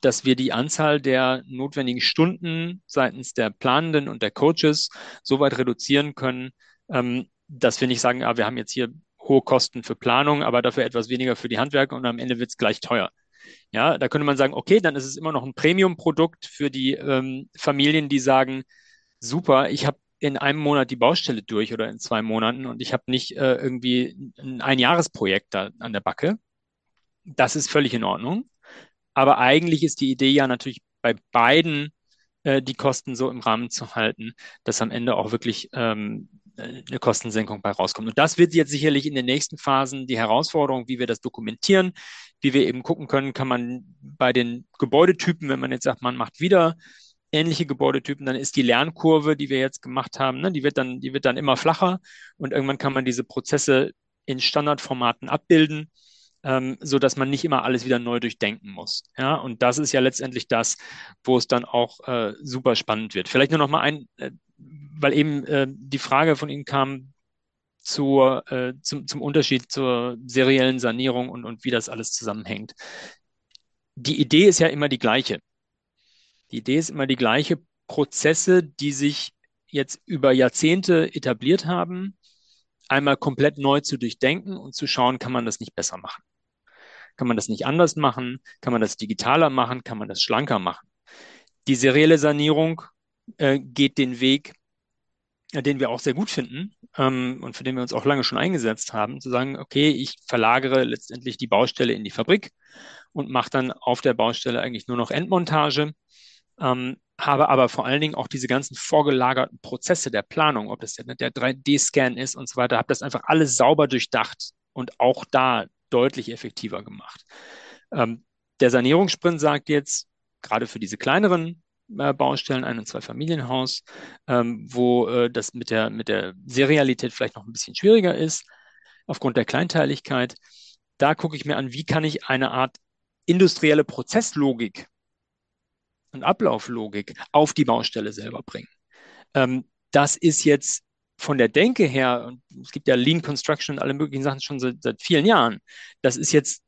dass wir die Anzahl der notwendigen Stunden seitens der Planenden und der Coaches so weit reduzieren können, ähm, dass wir nicht sagen, ah, wir haben jetzt hier hohe Kosten für Planung, aber dafür etwas weniger für die Handwerker und am Ende wird es gleich teuer. Ja, da könnte man sagen, okay, dann ist es immer noch ein Premium-Produkt für die ähm, Familien, die sagen, super, ich habe in einem Monat die Baustelle durch oder in zwei Monaten und ich habe nicht äh, irgendwie ein Einjahresprojekt da an der Backe. Das ist völlig in Ordnung. Aber eigentlich ist die Idee ja natürlich bei beiden äh, die Kosten so im Rahmen zu halten, dass am Ende auch wirklich ähm, eine Kostensenkung bei rauskommt. Und das wird jetzt sicherlich in den nächsten Phasen die Herausforderung, wie wir das dokumentieren, wie wir eben gucken können, kann man bei den Gebäudetypen, wenn man jetzt sagt, man macht wieder ähnliche Gebäudetypen, dann ist die Lernkurve, die wir jetzt gemacht haben, ne, die wird dann, die wird dann immer flacher und irgendwann kann man diese Prozesse in Standardformaten abbilden ähm, so dass man nicht immer alles wieder neu durchdenken muss. Ja, und das ist ja letztendlich das, wo es dann auch äh, super spannend wird. Vielleicht nur noch mal ein, äh, weil eben äh, die Frage von Ihnen kam zur, äh, zum, zum Unterschied zur seriellen Sanierung und, und wie das alles zusammenhängt. Die Idee ist ja immer die gleiche. Die Idee ist immer die gleiche. Prozesse, die sich jetzt über Jahrzehnte etabliert haben, einmal komplett neu zu durchdenken und zu schauen, kann man das nicht besser machen? Kann man das nicht anders machen? Kann man das digitaler machen? Kann man das schlanker machen? Die serielle Sanierung äh, geht den Weg, äh, den wir auch sehr gut finden ähm, und für den wir uns auch lange schon eingesetzt haben, zu sagen, okay, ich verlagere letztendlich die Baustelle in die Fabrik und mache dann auf der Baustelle eigentlich nur noch Endmontage. Ähm, habe aber vor allen Dingen auch diese ganzen vorgelagerten Prozesse der Planung, ob das der, der 3D-Scan ist und so weiter, habe das einfach alles sauber durchdacht und auch da deutlich effektiver gemacht. Ähm, der Sanierungssprint sagt jetzt, gerade für diese kleineren äh, Baustellen, ein- und zwei Familienhaus, ähm, wo äh, das mit der, mit der Serialität vielleicht noch ein bisschen schwieriger ist, aufgrund der Kleinteiligkeit. Da gucke ich mir an, wie kann ich eine Art industrielle Prozesslogik und Ablauflogik auf die Baustelle selber bringen. Ähm, das ist jetzt von der Denke her, es gibt ja Lean Construction und alle möglichen Sachen schon seit, seit vielen Jahren, das ist jetzt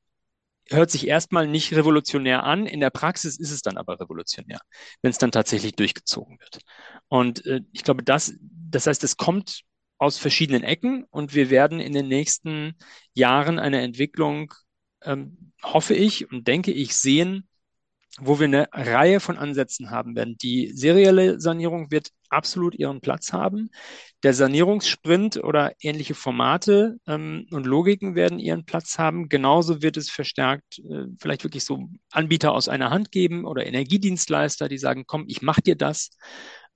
hört sich erstmal nicht revolutionär an. In der Praxis ist es dann aber revolutionär, wenn es dann tatsächlich durchgezogen wird. Und äh, ich glaube, das, das heißt, es kommt aus verschiedenen Ecken und wir werden in den nächsten Jahren eine Entwicklung, ähm, hoffe ich und denke ich, sehen, wo wir eine Reihe von Ansätzen haben werden. Die serielle Sanierung wird absolut ihren Platz haben. Der Sanierungssprint oder ähnliche Formate ähm, und Logiken werden ihren Platz haben. Genauso wird es verstärkt äh, vielleicht wirklich so Anbieter aus einer Hand geben oder Energiedienstleister, die sagen, komm, ich mache dir das.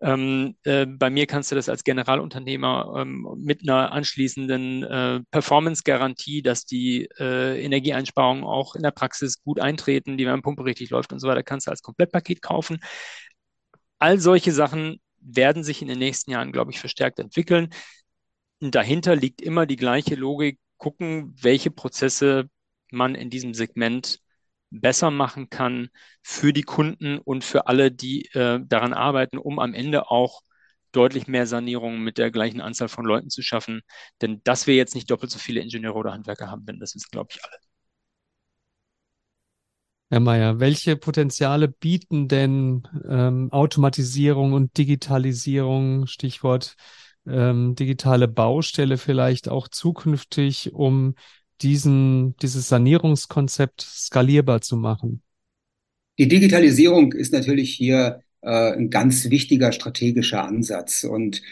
Ähm, äh, bei mir kannst du das als Generalunternehmer ähm, mit einer anschließenden äh, Performance-Garantie, dass die äh, Energieeinsparungen auch in der Praxis gut eintreten, die Wärmepumpe richtig läuft und so weiter, kannst du als Komplettpaket kaufen. All solche Sachen werden sich in den nächsten Jahren, glaube ich, verstärkt entwickeln. Und dahinter liegt immer die gleiche Logik, gucken, welche Prozesse man in diesem Segment besser machen kann für die Kunden und für alle, die äh, daran arbeiten, um am Ende auch deutlich mehr Sanierungen mit der gleichen Anzahl von Leuten zu schaffen. Denn dass wir jetzt nicht doppelt so viele Ingenieure oder Handwerker haben, das ist, glaube ich, alle. Herr Mayer, welche Potenziale bieten denn ähm, Automatisierung und Digitalisierung, Stichwort ähm, digitale Baustelle vielleicht auch zukünftig, um diesen, dieses Sanierungskonzept skalierbar zu machen? Die Digitalisierung ist natürlich hier äh, ein ganz wichtiger strategischer Ansatz. Und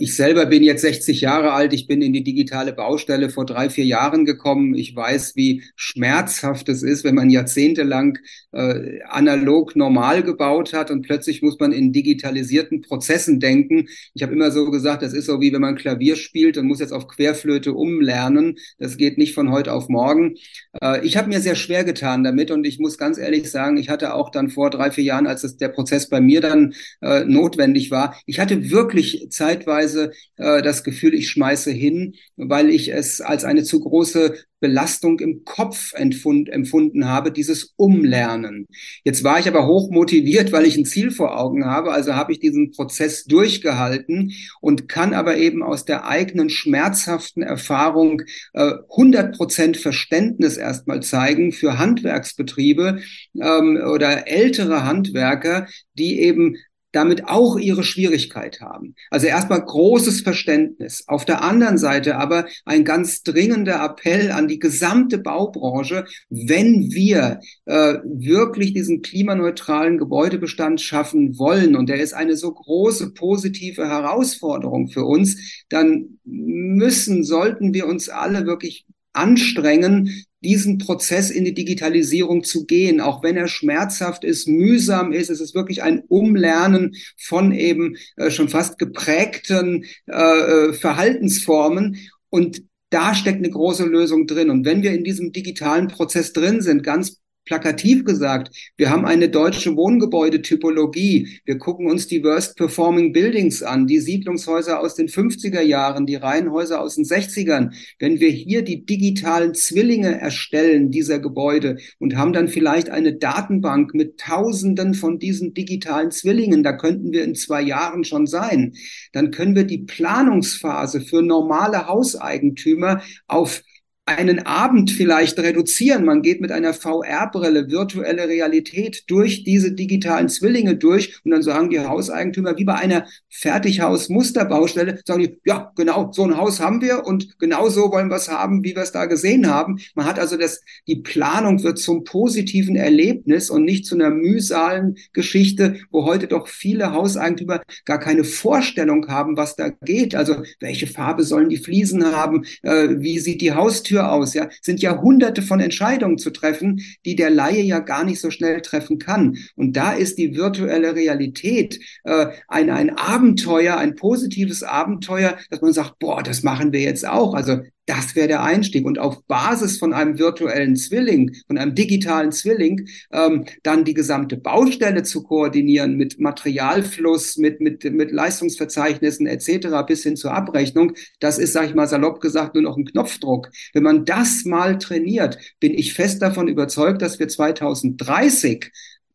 ich selber bin jetzt 60 Jahre alt. Ich bin in die digitale Baustelle vor drei, vier Jahren gekommen. Ich weiß, wie schmerzhaft es ist, wenn man jahrzehntelang äh, analog normal gebaut hat und plötzlich muss man in digitalisierten Prozessen denken. Ich habe immer so gesagt, das ist so wie wenn man Klavier spielt und muss jetzt auf Querflöte umlernen. Das geht nicht von heute auf morgen. Äh, ich habe mir sehr schwer getan damit und ich muss ganz ehrlich sagen, ich hatte auch dann vor drei, vier Jahren, als es der Prozess bei mir dann äh, notwendig war, ich hatte wirklich Zeit, zeitweise äh, das Gefühl, ich schmeiße hin, weil ich es als eine zu große Belastung im Kopf empfund, empfunden habe, dieses Umlernen. Jetzt war ich aber hoch motiviert, weil ich ein Ziel vor Augen habe, also habe ich diesen Prozess durchgehalten und kann aber eben aus der eigenen schmerzhaften Erfahrung äh, 100 Prozent Verständnis erstmal zeigen für Handwerksbetriebe ähm, oder ältere Handwerker, die eben damit auch ihre Schwierigkeit haben. Also erstmal großes Verständnis. Auf der anderen Seite aber ein ganz dringender Appell an die gesamte Baubranche, wenn wir äh, wirklich diesen klimaneutralen Gebäudebestand schaffen wollen, und der ist eine so große positive Herausforderung für uns, dann müssen, sollten wir uns alle wirklich anstrengen, diesen Prozess in die Digitalisierung zu gehen, auch wenn er schmerzhaft ist, mühsam ist. Es ist wirklich ein Umlernen von eben äh, schon fast geprägten äh, äh, Verhaltensformen. Und da steckt eine große Lösung drin. Und wenn wir in diesem digitalen Prozess drin sind, ganz plakativ gesagt, wir haben eine deutsche Wohngebäudetypologie. Wir gucken uns die Worst Performing Buildings an, die Siedlungshäuser aus den 50er Jahren, die Reihenhäuser aus den 60ern. Wenn wir hier die digitalen Zwillinge erstellen dieser Gebäude und haben dann vielleicht eine Datenbank mit Tausenden von diesen digitalen Zwillingen, da könnten wir in zwei Jahren schon sein, dann können wir die Planungsphase für normale Hauseigentümer auf einen Abend vielleicht reduzieren. Man geht mit einer VR-Brille, virtuelle Realität durch diese digitalen Zwillinge durch und dann sagen die Hauseigentümer, wie bei einer Fertighaus-Musterbaustelle, sagen die, ja, genau, so ein Haus haben wir und genau so wollen wir es haben, wie wir es da gesehen haben. Man hat also das, die Planung wird zum positiven Erlebnis und nicht zu einer mühsalen Geschichte, wo heute doch viele Hauseigentümer gar keine Vorstellung haben, was da geht. Also welche Farbe sollen die Fliesen haben? Äh, wie sieht die Haustür Tür aus, ja, sind ja hunderte von Entscheidungen zu treffen, die der Laie ja gar nicht so schnell treffen kann. Und da ist die virtuelle Realität äh, ein, ein Abenteuer, ein positives Abenteuer, dass man sagt, boah, das machen wir jetzt auch. Also das wäre der Einstieg. Und auf Basis von einem virtuellen Zwilling, von einem digitalen Zwilling, ähm, dann die gesamte Baustelle zu koordinieren mit Materialfluss, mit, mit, mit Leistungsverzeichnissen etc. bis hin zur Abrechnung, das ist, sage ich mal salopp gesagt, nur noch ein Knopfdruck. Wenn man das mal trainiert, bin ich fest davon überzeugt, dass wir 2030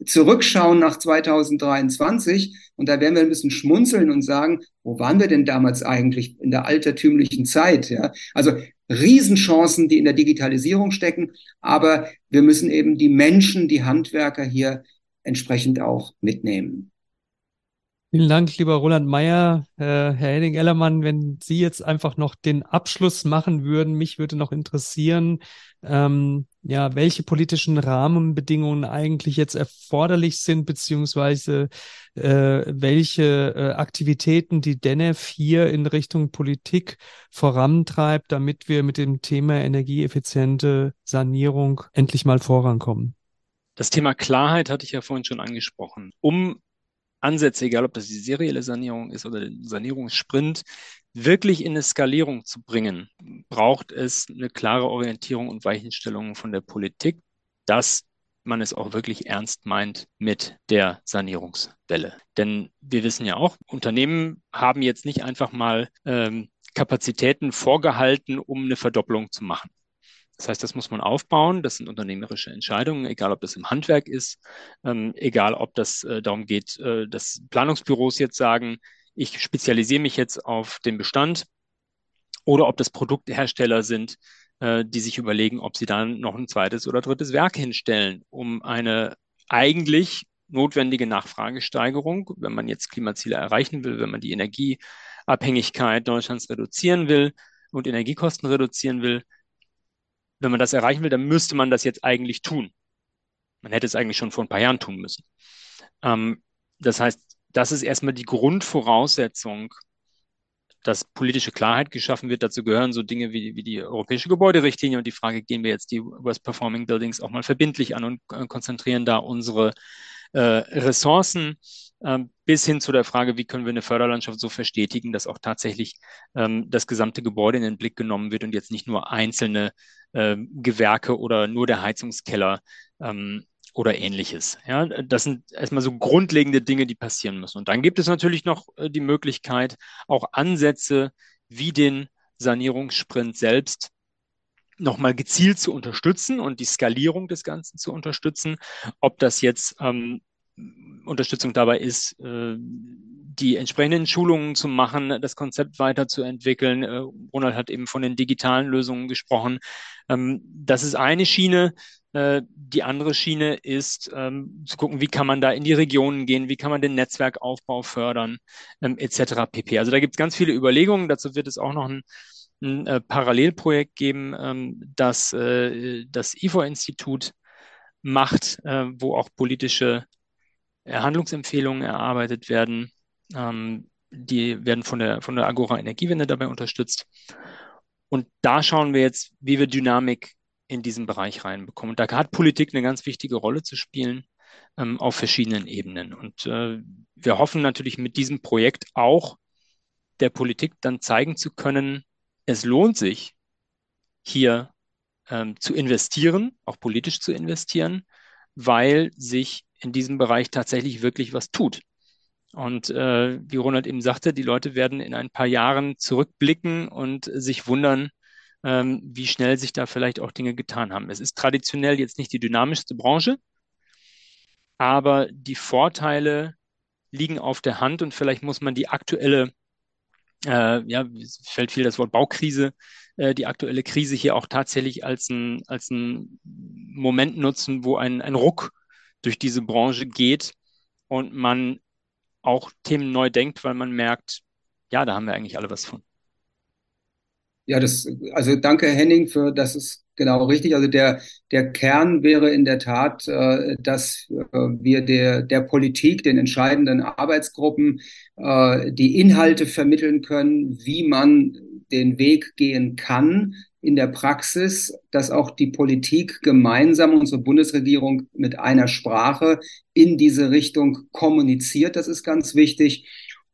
zurückschauen nach 2023 und da werden wir ein bisschen schmunzeln und sagen, wo waren wir denn damals eigentlich in der altertümlichen Zeit? Ja, also Riesenchancen, die in der Digitalisierung stecken, aber wir müssen eben die Menschen, die Handwerker hier entsprechend auch mitnehmen. Vielen Dank, lieber Roland Meyer. Äh, Herr Henning-Ellermann, wenn Sie jetzt einfach noch den Abschluss machen würden, mich würde noch interessieren, ähm, ja, welche politischen Rahmenbedingungen eigentlich jetzt erforderlich sind, beziehungsweise äh, welche äh, Aktivitäten die DENEF hier in Richtung Politik vorantreibt, damit wir mit dem Thema energieeffiziente Sanierung endlich mal vorankommen. Das Thema Klarheit hatte ich ja vorhin schon angesprochen. Um Ansätze, egal ob das die serielle Sanierung ist oder den Sanierungssprint, wirklich in eine Skalierung zu bringen, braucht es eine klare Orientierung und Weichenstellung von der Politik, dass man es auch wirklich ernst meint mit der Sanierungswelle. Denn wir wissen ja auch, Unternehmen haben jetzt nicht einfach mal ähm, Kapazitäten vorgehalten, um eine Verdopplung zu machen. Das heißt, das muss man aufbauen. Das sind unternehmerische Entscheidungen, egal ob das im Handwerk ist, ähm, egal ob das äh, darum geht, äh, dass Planungsbüros jetzt sagen, ich spezialisiere mich jetzt auf den Bestand oder ob das Produkthersteller sind, äh, die sich überlegen, ob sie dann noch ein zweites oder drittes Werk hinstellen, um eine eigentlich notwendige Nachfragesteigerung, wenn man jetzt Klimaziele erreichen will, wenn man die Energieabhängigkeit Deutschlands reduzieren will und Energiekosten reduzieren will, wenn man das erreichen will, dann müsste man das jetzt eigentlich tun. Man hätte es eigentlich schon vor ein paar Jahren tun müssen. Ähm, das heißt, das ist erstmal die Grundvoraussetzung, dass politische Klarheit geschaffen wird. Dazu gehören so Dinge wie, wie die europäische Gebäuderichtlinie und die Frage, gehen wir jetzt die Worst Performing Buildings auch mal verbindlich an und äh, konzentrieren da unsere äh, Ressourcen ähm, bis hin zu der Frage, wie können wir eine Förderlandschaft so verstetigen, dass auch tatsächlich ähm, das gesamte Gebäude in den Blick genommen wird und jetzt nicht nur einzelne äh, Gewerke oder nur der Heizungskeller ähm, oder ähnliches. Ja, das sind erstmal so grundlegende Dinge, die passieren müssen. Und dann gibt es natürlich noch äh, die Möglichkeit, auch Ansätze wie den Sanierungssprint selbst nochmal gezielt zu unterstützen und die Skalierung des Ganzen zu unterstützen. Ob das jetzt ähm, Unterstützung dabei ist, äh, die entsprechenden Schulungen zu machen, das Konzept weiterzuentwickeln. Äh, Ronald hat eben von den digitalen Lösungen gesprochen. Ähm, das ist eine Schiene. Äh, die andere Schiene ist ähm, zu gucken, wie kann man da in die Regionen gehen, wie kann man den Netzwerkaufbau fördern, ähm, etc. pp. Also da gibt es ganz viele Überlegungen. Dazu wird es auch noch ein, ein äh, Parallelprojekt geben, ähm, das äh, das IFO-Institut macht, äh, wo auch politische Handlungsempfehlungen erarbeitet werden. Ähm, die werden von der, von der Agora Energiewende dabei unterstützt. Und da schauen wir jetzt, wie wir Dynamik in diesen Bereich reinbekommen. Und da hat Politik eine ganz wichtige Rolle zu spielen ähm, auf verschiedenen Ebenen. Und äh, wir hoffen natürlich mit diesem Projekt auch der Politik dann zeigen zu können, es lohnt sich, hier ähm, zu investieren, auch politisch zu investieren, weil sich in diesem Bereich tatsächlich wirklich was tut. Und äh, wie Ronald eben sagte, die Leute werden in ein paar Jahren zurückblicken und sich wundern, ähm, wie schnell sich da vielleicht auch Dinge getan haben. Es ist traditionell jetzt nicht die dynamischste Branche, aber die Vorteile liegen auf der Hand und vielleicht muss man die aktuelle, äh, ja, fällt viel das Wort Baukrise, äh, die aktuelle Krise hier auch tatsächlich als ein, als Moment nutzen, wo ein, ein Ruck durch diese Branche geht und man auch Themen neu denkt, weil man merkt, ja, da haben wir eigentlich alle was von. Ja, das, also danke Henning für, das ist genau richtig. Also der, der Kern wäre in der Tat, äh, dass äh, wir der, der Politik, den entscheidenden Arbeitsgruppen, äh, die Inhalte vermitteln können, wie man den Weg gehen kann in der Praxis, dass auch die Politik gemeinsam, unsere Bundesregierung mit einer Sprache in diese Richtung kommuniziert. Das ist ganz wichtig.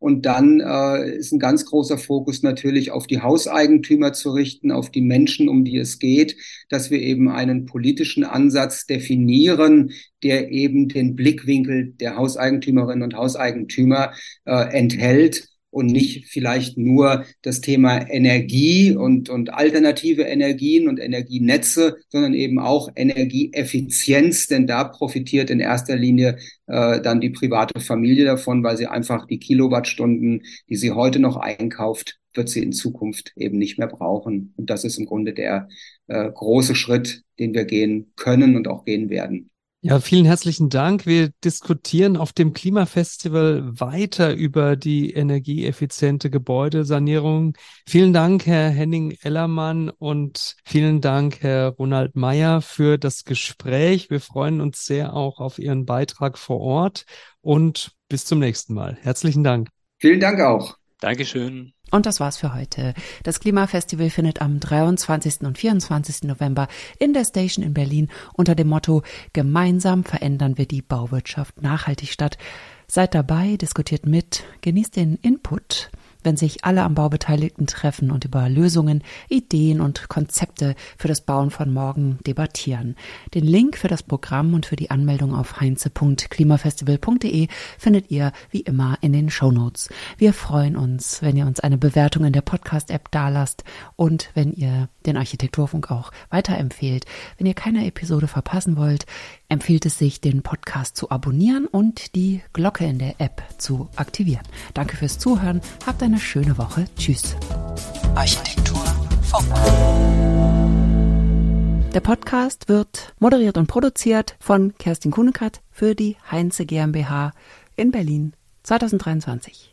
Und dann äh, ist ein ganz großer Fokus natürlich auf die Hauseigentümer zu richten, auf die Menschen, um die es geht, dass wir eben einen politischen Ansatz definieren, der eben den Blickwinkel der Hauseigentümerinnen und Hauseigentümer äh, enthält und nicht vielleicht nur das Thema Energie und, und alternative Energien und Energienetze, sondern eben auch Energieeffizienz, denn da profitiert in erster Linie äh, dann die private Familie davon, weil sie einfach die Kilowattstunden, die sie heute noch einkauft, wird sie in Zukunft eben nicht mehr brauchen. Und das ist im Grunde der äh, große Schritt, den wir gehen können und auch gehen werden. Ja, vielen herzlichen Dank. Wir diskutieren auf dem Klimafestival weiter über die energieeffiziente Gebäudesanierung. Vielen Dank, Herr Henning Ellermann und vielen Dank, Herr Ronald Meyer, für das Gespräch. Wir freuen uns sehr auch auf Ihren Beitrag vor Ort und bis zum nächsten Mal. Herzlichen Dank. Vielen Dank auch. Dankeschön. Und das war's für heute. Das Klimafestival findet am 23. und 24. November in der Station in Berlin unter dem Motto Gemeinsam verändern wir die Bauwirtschaft nachhaltig statt. Seid dabei, diskutiert mit, genießt den Input wenn sich alle am Bau Beteiligten treffen und über Lösungen, Ideen und Konzepte für das Bauen von morgen debattieren. Den Link für das Programm und für die Anmeldung auf heinze.klimafestival.de findet ihr wie immer in den Show Notes. Wir freuen uns, wenn ihr uns eine Bewertung in der Podcast-App dalasst und wenn ihr den Architekturfunk auch weiterempfehlt. Wenn ihr keine Episode verpassen wollt, empfiehlt es sich, den Podcast zu abonnieren und die Glocke in der App zu aktivieren. Danke fürs Zuhören. Habt eine schöne Woche. Tschüss. Architektur Funk. Der Podcast wird moderiert und produziert von Kerstin Kunekat für die Heinze GmbH in Berlin 2023.